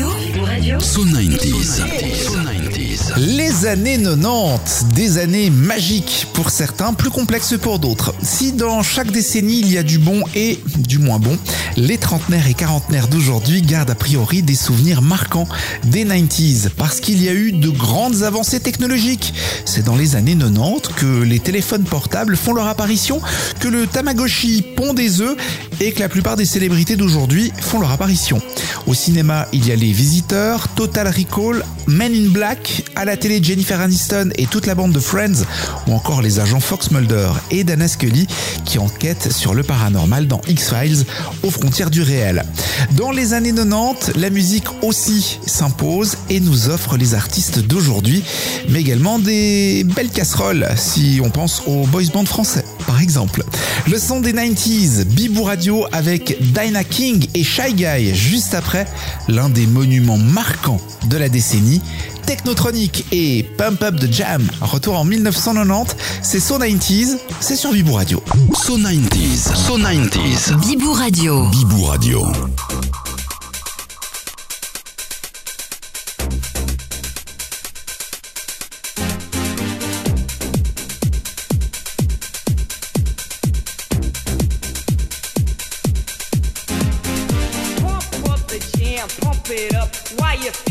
Radio. So 90s. So 90s. Les années 90, des années magiques pour certains, plus complexes pour d'autres. Si dans chaque décennie il y a du bon et du moins bon, les trentenaires et quarantenaires d'aujourd'hui gardent a priori des souvenirs marquants des 90s parce qu'il y a eu de grandes avancées technologiques. C'est dans les années 90 que les téléphones portables font leur apparition, que le Tamagotchi pond des œufs et que la plupart des célébrités d'aujourd'hui font leur apparition. Au cinéma, il y a Les Visiteurs, Total Recall, Men in Black, à la télé Jennifer Aniston et toute la bande de Friends, ou encore les agents Fox Mulder et Dana Scully qui enquêtent sur le paranormal dans X-Files aux frontières du réel. Dans les années 90, la musique aussi s'impose et nous offre les artistes d'aujourd'hui, mais également des belles casseroles si on pense aux boys band français par exemple. Le son des 90s, Bibou Radio avec Dinah King et Shy Guy juste après l'un des monuments marquants de la décennie. Technotronic et Pump Up the Jam, retour en 1990, c'est So 90s, c'est sur Bibou Radio. So 90s. So 90s. Bibou Radio. Bibou Radio.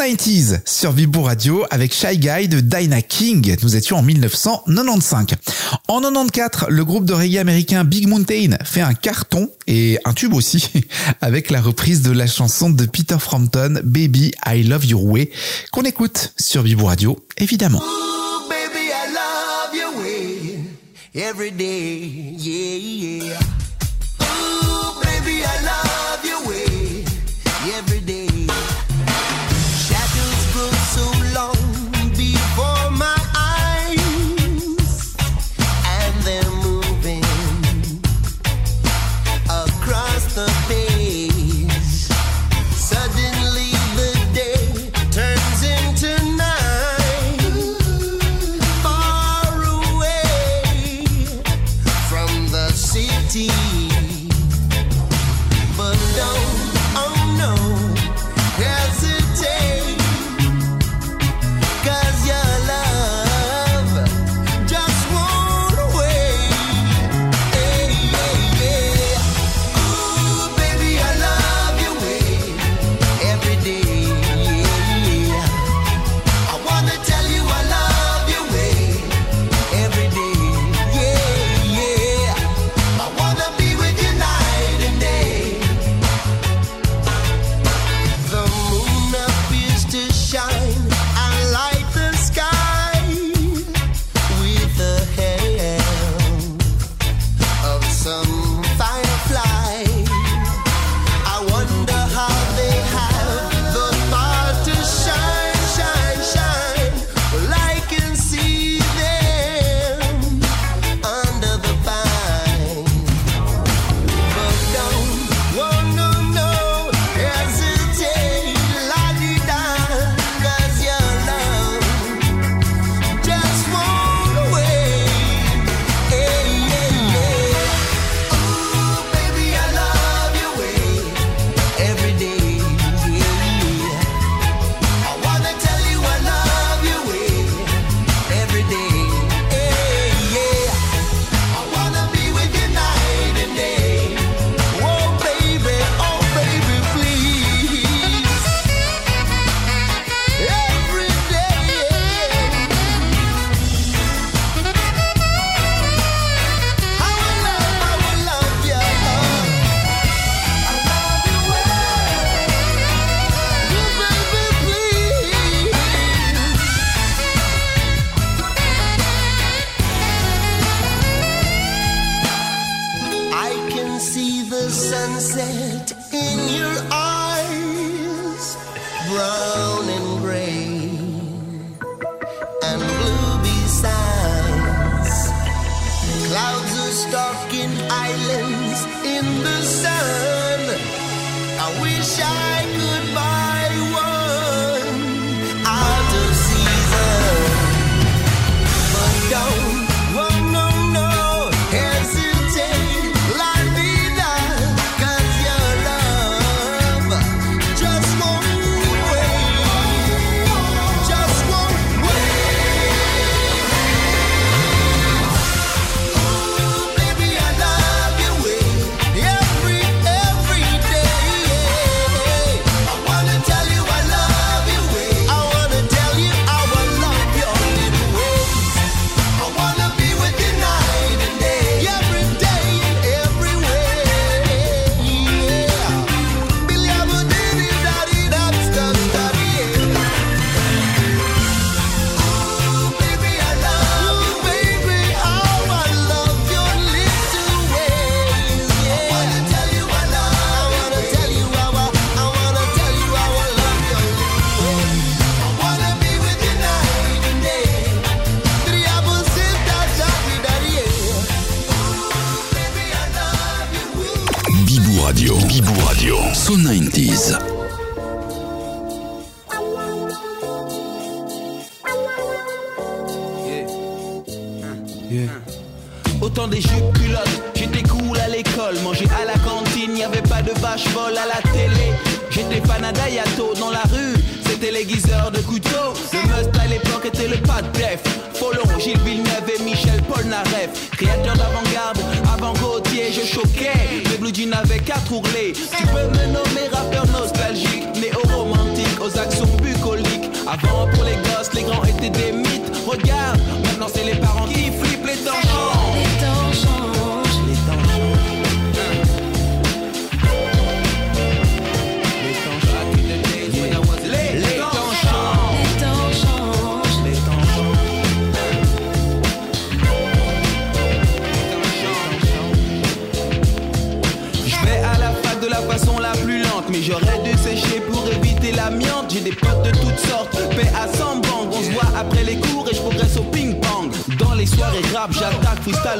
90s sur Vibo Radio avec Shy Guy de Dinah King. Nous étions en 1995. En 94, le groupe de reggae américain Big Mountain fait un carton et un tube aussi avec la reprise de la chanson de Peter Frampton, Baby I Love Your Way, qu'on écoute sur Vibo Radio, évidemment.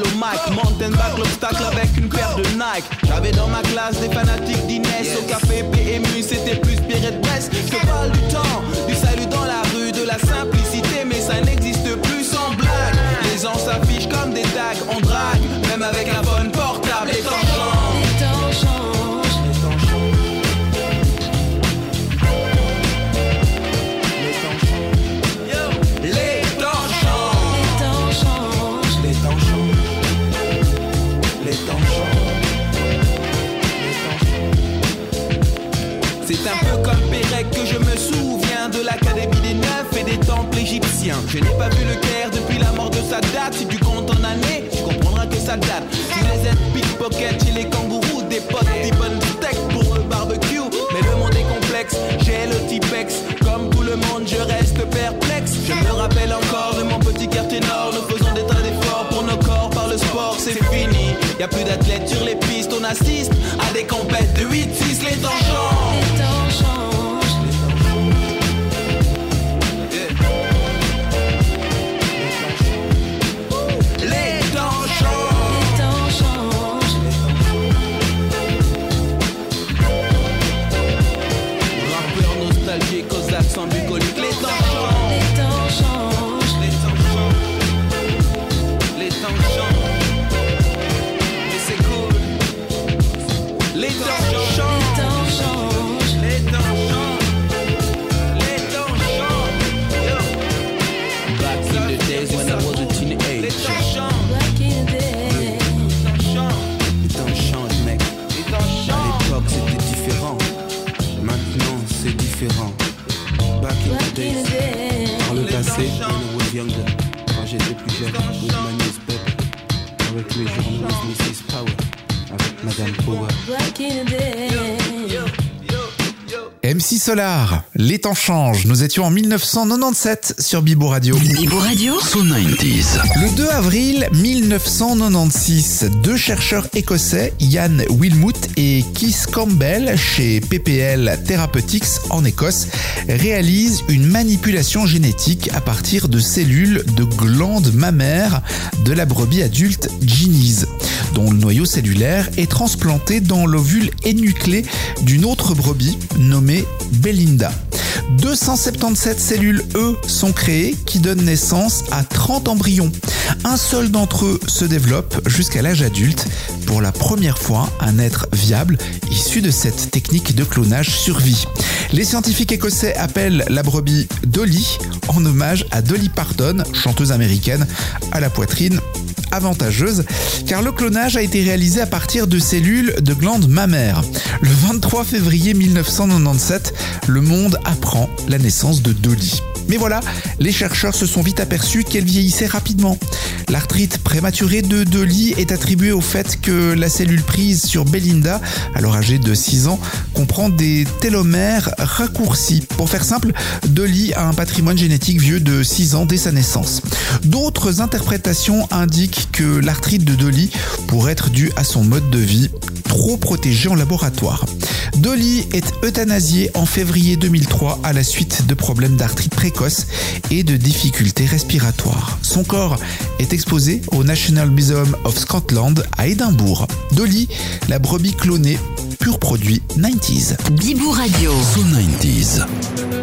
au Mac. Mountain back l'obstacle avec une paire de Nike. J'avais dans ma classe des fanatiques d'Inès. Au café PMU, c'était plus Pierre de Que parle du temps, du salut dans la rue, de la simplicité, mais ça n'existe plus sans blague. Les gens s'affichent comme des tags, on drague, même avec la bonne Je n'ai pas vu le Caire depuis la mort de sa date. Si tu comptes en années, tu comprendras que ça date. Tu les aides pickpocket, chez les kangourous, des potes, des bonnes steaks pour le barbecue. Mais le monde est complexe, j'ai le typex. Comme tout le monde, je reste perplexe. Je me rappelle encore de mon petit quartier nord. Nous faisons des tas d'efforts pour nos corps par le sport, c'est fini. Y a plus d'athlètes sur les pistes, on assiste à des compètes de 8-6, les temps Solar, les temps changent. Nous étions en 1997 sur Bibo Radio. Bibo Radio. So 90s. Le 2 avril 1996, deux chercheurs écossais, Ian Wilmut et Keith Campbell, chez PPL Therapeutics en Écosse, réalisent une manipulation génétique à partir de cellules de glandes mammaires de la brebis adulte Ginny's, dont le noyau cellulaire est transplanté dans l'ovule énuclé d'une autre brebis nommée Belinda. 277 cellules E sont créées qui donnent naissance à 30 embryons. Un seul d'entre eux se développe jusqu'à l'âge adulte. Pour la première fois, un être viable issu de cette technique de clonage survit. Les scientifiques écossais appellent la brebis Dolly en hommage à Dolly Parton, chanteuse américaine à la poitrine avantageuse car le clonage a été réalisé à partir de cellules de glandes mammaires. Le 23 février 1997, le monde apprend la naissance de Dolly. Mais voilà, les chercheurs se sont vite aperçus qu'elle vieillissait rapidement. L'arthrite prématurée de Dolly est attribuée au fait que la cellule prise sur Belinda, alors âgée de 6 ans, comprend des télomères raccourcis. Pour faire simple, Dolly a un patrimoine génétique vieux de 6 ans dès sa naissance. D'autres interprétations indiquent que l'arthrite de Dolly pourrait être due à son mode de vie trop protégé en laboratoire. Dolly est euthanasiée en février 2003 à la suite de problèmes d'arthrite précoce et de difficultés respiratoires. Son corps est exposé au National Museum of Scotland à Édimbourg. Dolly, la brebis clonée, pur produit 90s. Bibou Radio. So 90s.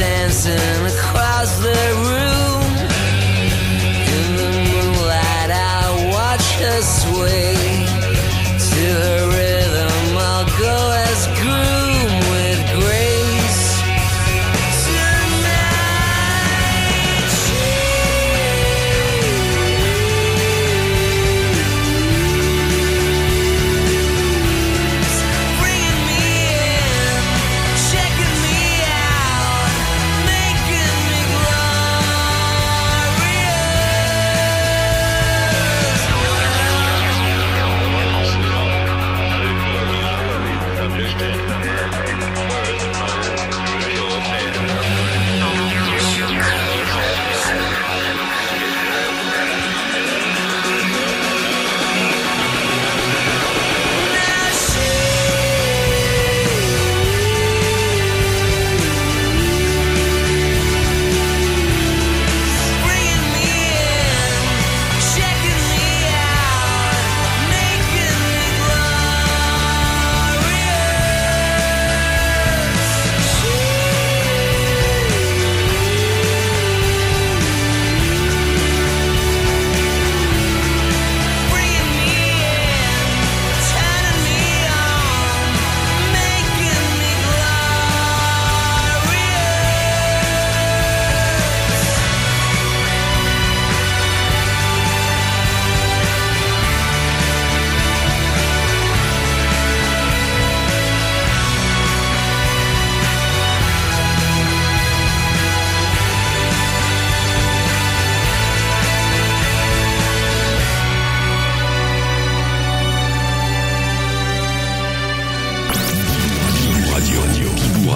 Dancing across the room. In the moonlight, I watch her sway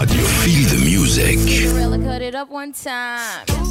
Radio. Feel the music. Gorilla cut it up one time.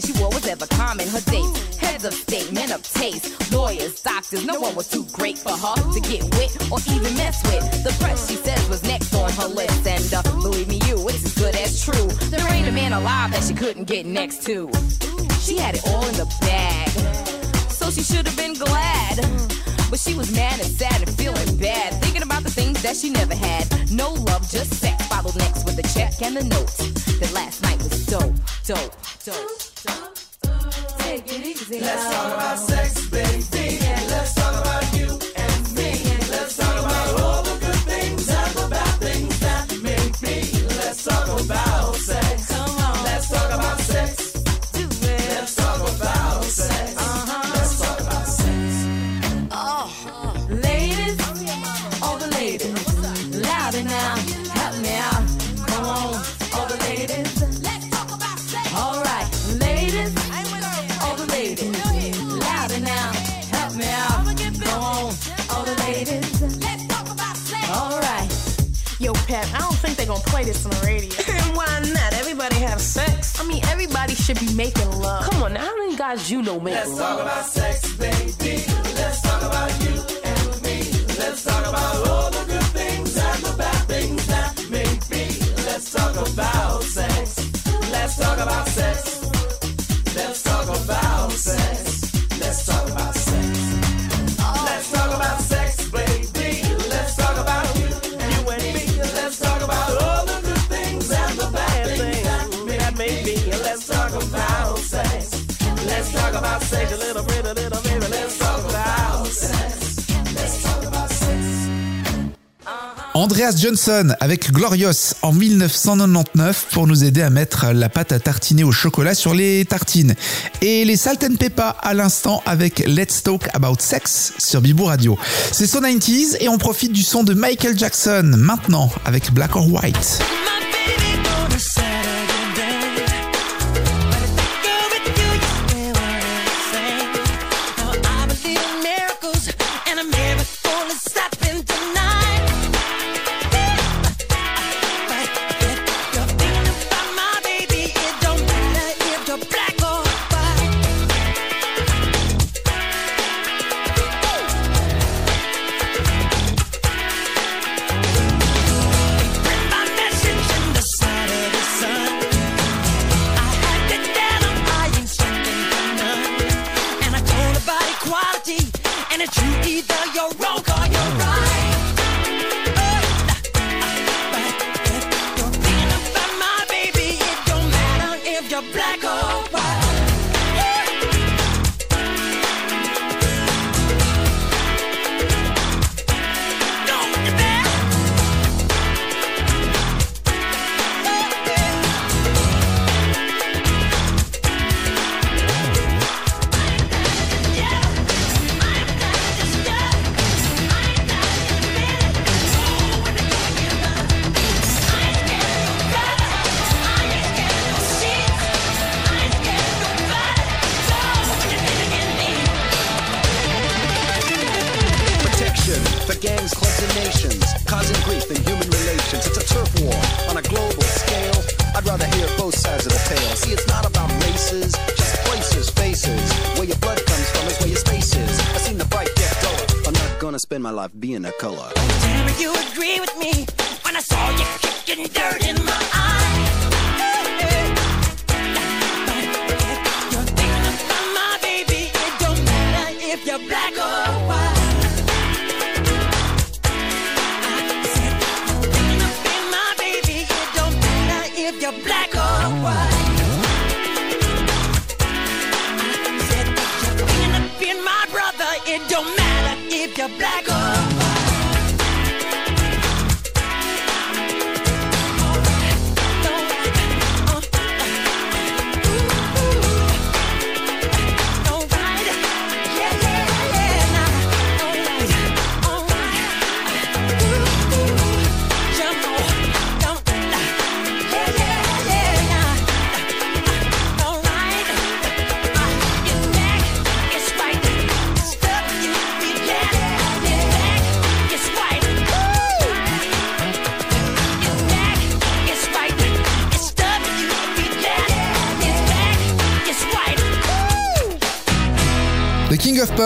She wore was ever common. Her dates, heads of state, men of taste, lawyers, doctors. No one was too great for her to get with or even mess with. The press, she says, was next on her list. And uh, believe me, you, it's as good as true. There ain't a man alive that she couldn't get next to. She had it all in the bag so she should have been glad. But she was mad and sad and feeling bad, thinking about the things that she never had. No love, just sex. Followed next with a check and the note that last night was dope, dope. Take it easy. Let's talk about sex, baby. Should be making love. Come on, now, how many guys you know make Let's talk love? about sex, baby. Let's talk about you and me. Let's talk about all the good things and the bad things that may be. Let's talk about sex. Let's talk about sex. Andreas Johnson avec Glorious en 1999 pour nous aider à mettre la pâte à tartiner au chocolat sur les tartines. Et les Salt and Peppa à l'instant avec Let's Talk About Sex sur Bibou Radio. C'est son 90s et on profite du son de Michael Jackson maintenant avec Black or White. Agree with me when I saw you kicking dirt in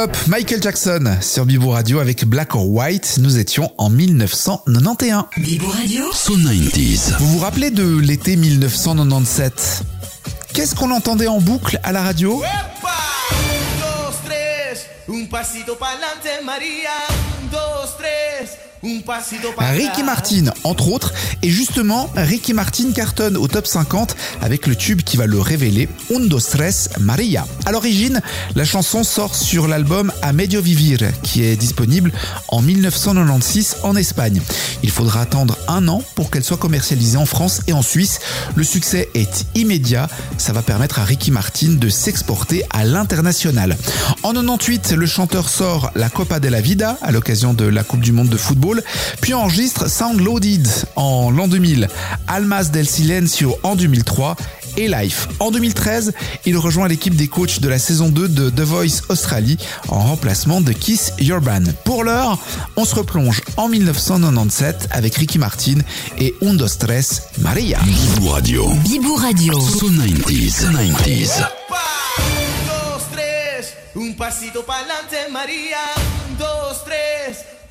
Pop, Michael Jackson, sur Bibo Radio avec Black or White. Nous étions en 1991. Bibo Radio. So 90s. Vous vous rappelez de l'été 1997 Qu'est-ce qu'on entendait en boucle à la radio? Dos, tres, un pasito pa'lante, María. Ricky Martin, entre autres, et justement, Ricky Martin cartonne au top 50 avec le tube qui va le révéler, Un dos tres Maria. À l'origine, la chanson sort sur l'album A Medio Vivir, qui est disponible en 1996 en Espagne. Il faudra attendre un an pour qu'elle soit commercialisée en France et en Suisse. Le succès est immédiat, ça va permettre à Ricky Martin de s'exporter à l'international. En 98, le chanteur sort la Copa de la Vida à l'occasion de la Coupe du Monde de football, puis enregistre Sound Loaded en l'an 2000, Almas del Silencio en 2003 et Life. En 2013, il rejoint l'équipe des coachs de la saison 2 de The Voice Australie en remplacement de Kiss Urban. Pour l'heure, on se replonge en 1997 avec Ricky Martin et Un Dos Tres Maria. Bibo Radio. Bibo Radio. So 90s. 90s. Un, pasito pa'lante, María. Un, dos, tres,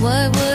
What would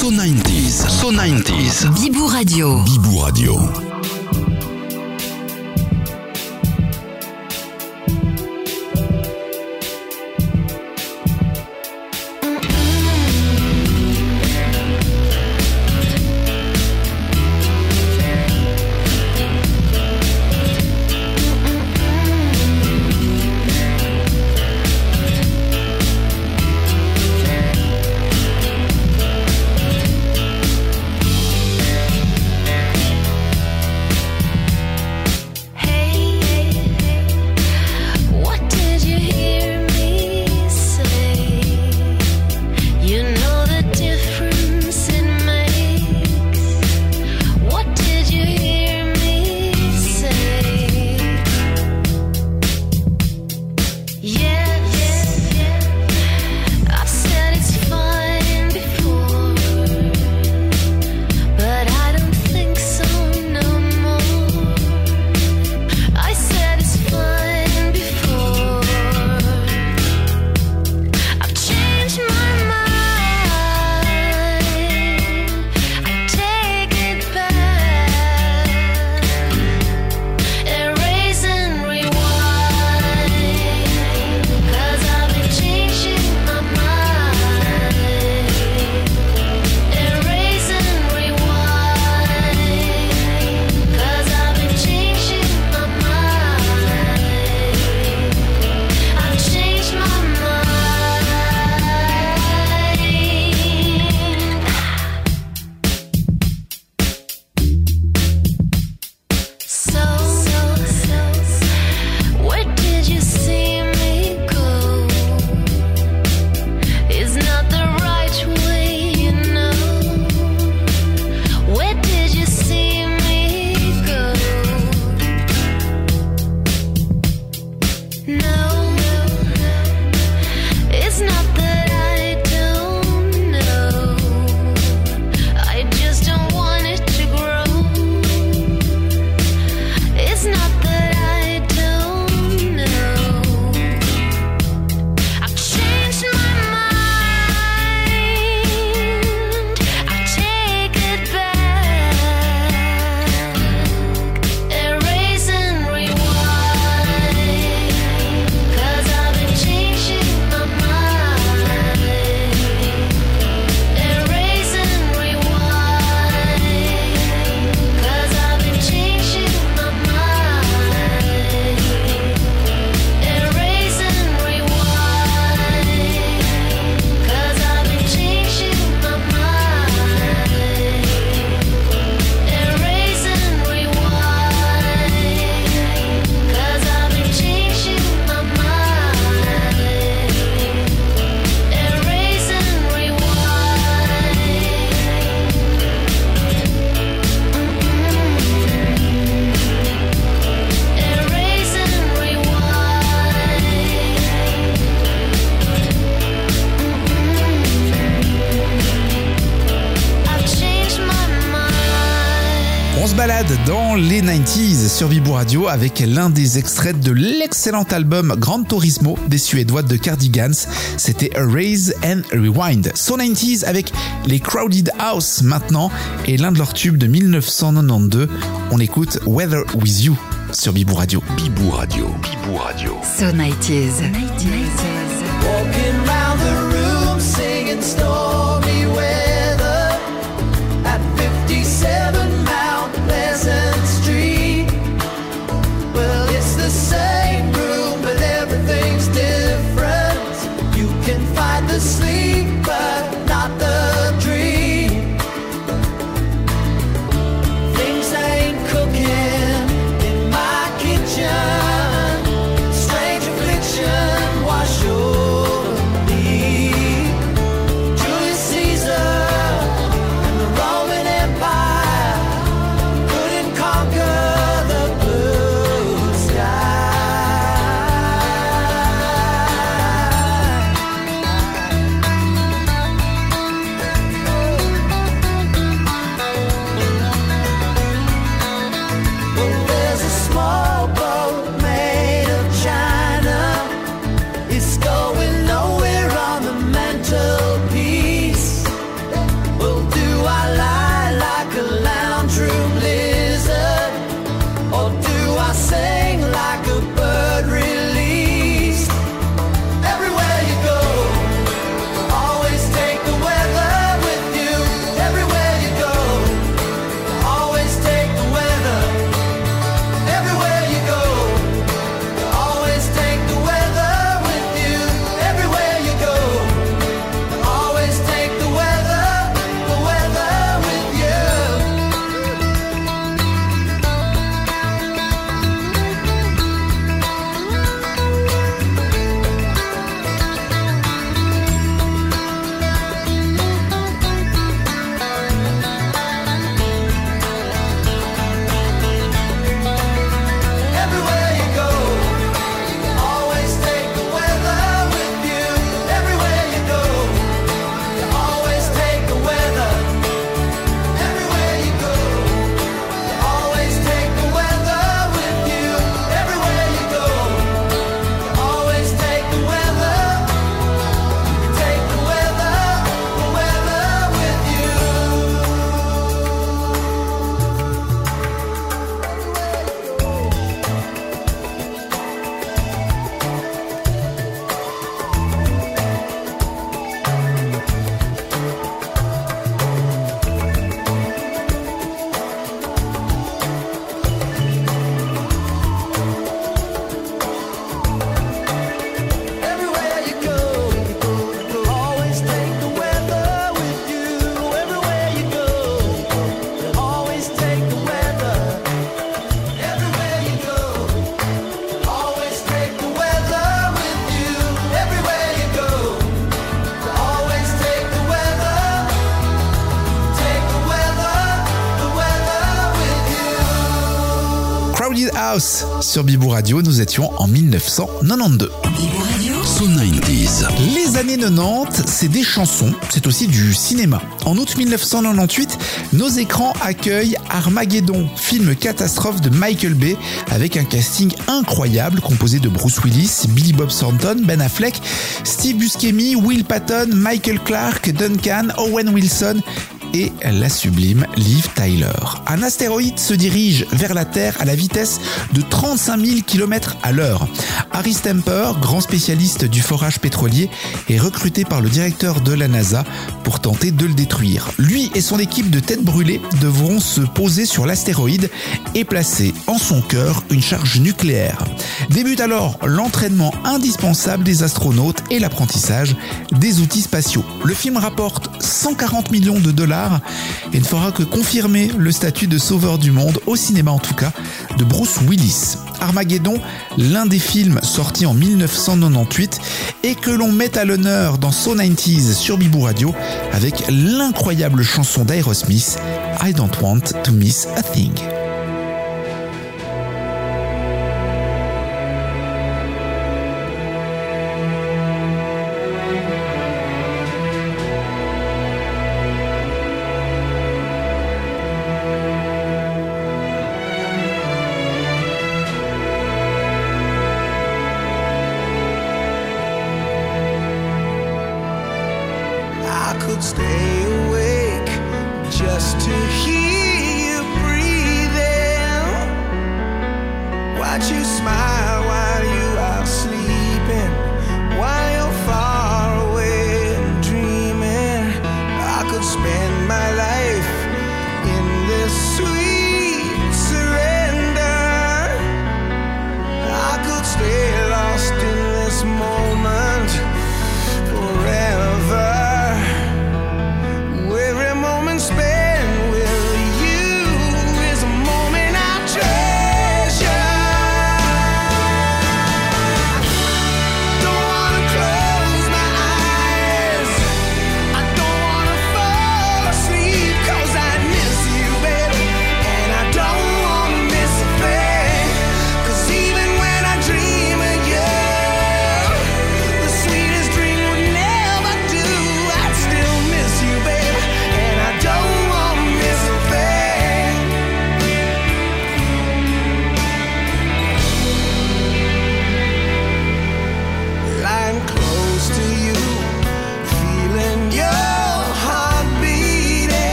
So 90s. So 90s. Bibou Radio. Bibou Radio. les 90s sur Vibo Radio avec l'un des extraits de l'excellent album Gran Turismo des Suédois de Cardigans. C'était Erase and Rewind. So 90s avec les Crowded House maintenant et l'un de leurs tubes de 1992. On écoute Weather With You sur Bibou Radio. Bibou Radio. Bibou Radio. So 90s. 90s. Walking round the room singing stories. Sur Bibou Radio. Nous étions en 1992. So 90s. Les années 90, c'est des chansons, c'est aussi du cinéma. En août 1998, nos écrans accueillent Armageddon, film catastrophe de Michael Bay, avec un casting incroyable composé de Bruce Willis, Billy Bob Thornton, Ben Affleck, Steve Buscemi, Will Patton, Michael Clark, Duncan, Owen Wilson et la sublime Liv Tyler. Un astéroïde se dirige vers la Terre à la vitesse de 35 000 km à l'heure. Harry Stamper, grand spécialiste du forage pétrolier, est recruté par le directeur de la NASA pour tenter de le détruire. Lui et son équipe de têtes brûlées devront se poser sur l'astéroïde et placer en son cœur une charge nucléaire. Débute alors l'entraînement indispensable des astronautes et l'apprentissage des outils spatiaux. Le film rapporte 140 millions de dollars et ne fera que confirmer le statut de sauveur du monde, au cinéma en tout cas, de Bruce Willis. Armageddon, l'un des films sortis en 1998 et que l'on met à l'honneur dans So 90s sur Bibou Radio avec l'incroyable chanson d'Aerosmith I Don't Want to Miss a Thing.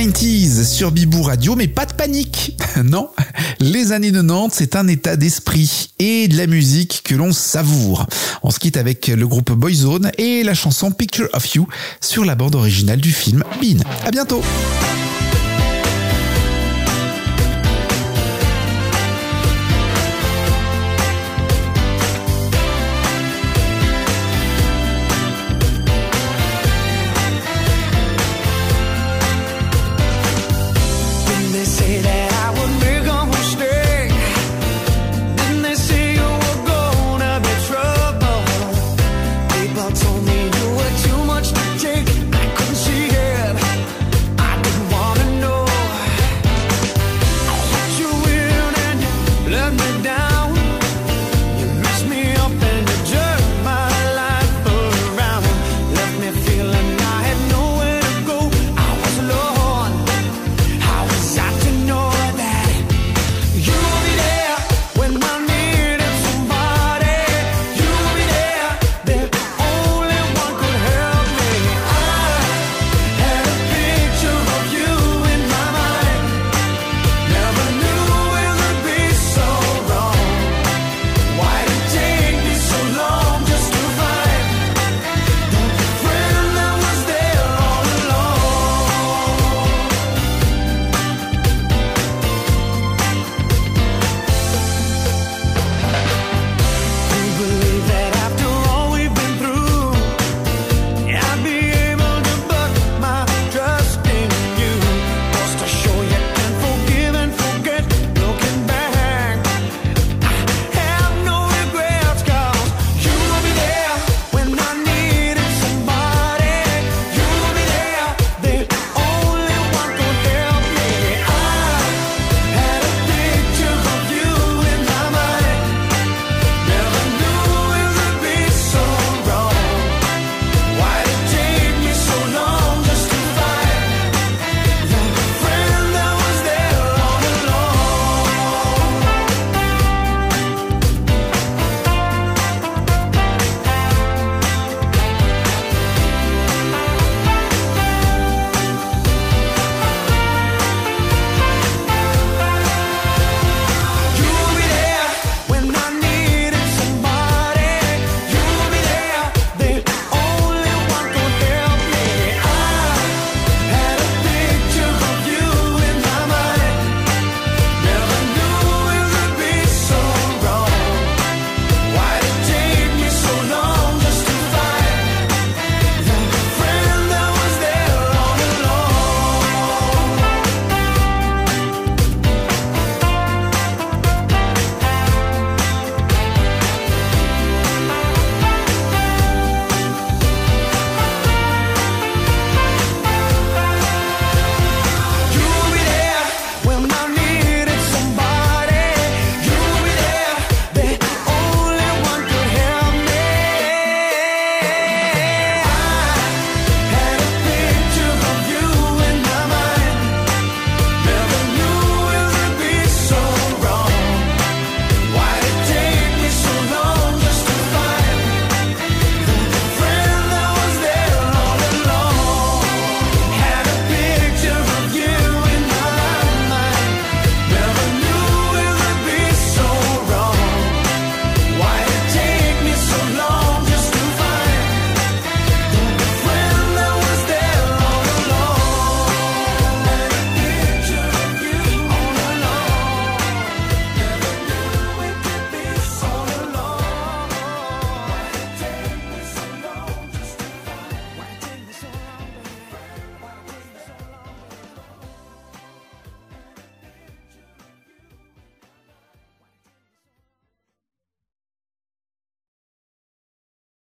90s sur Bibou Radio, mais pas de panique. Non, les années 90, c'est un état d'esprit et de la musique que l'on savoure. On se quitte avec le groupe Boyzone et la chanson Picture of You sur la bande originale du film Bean. À bientôt.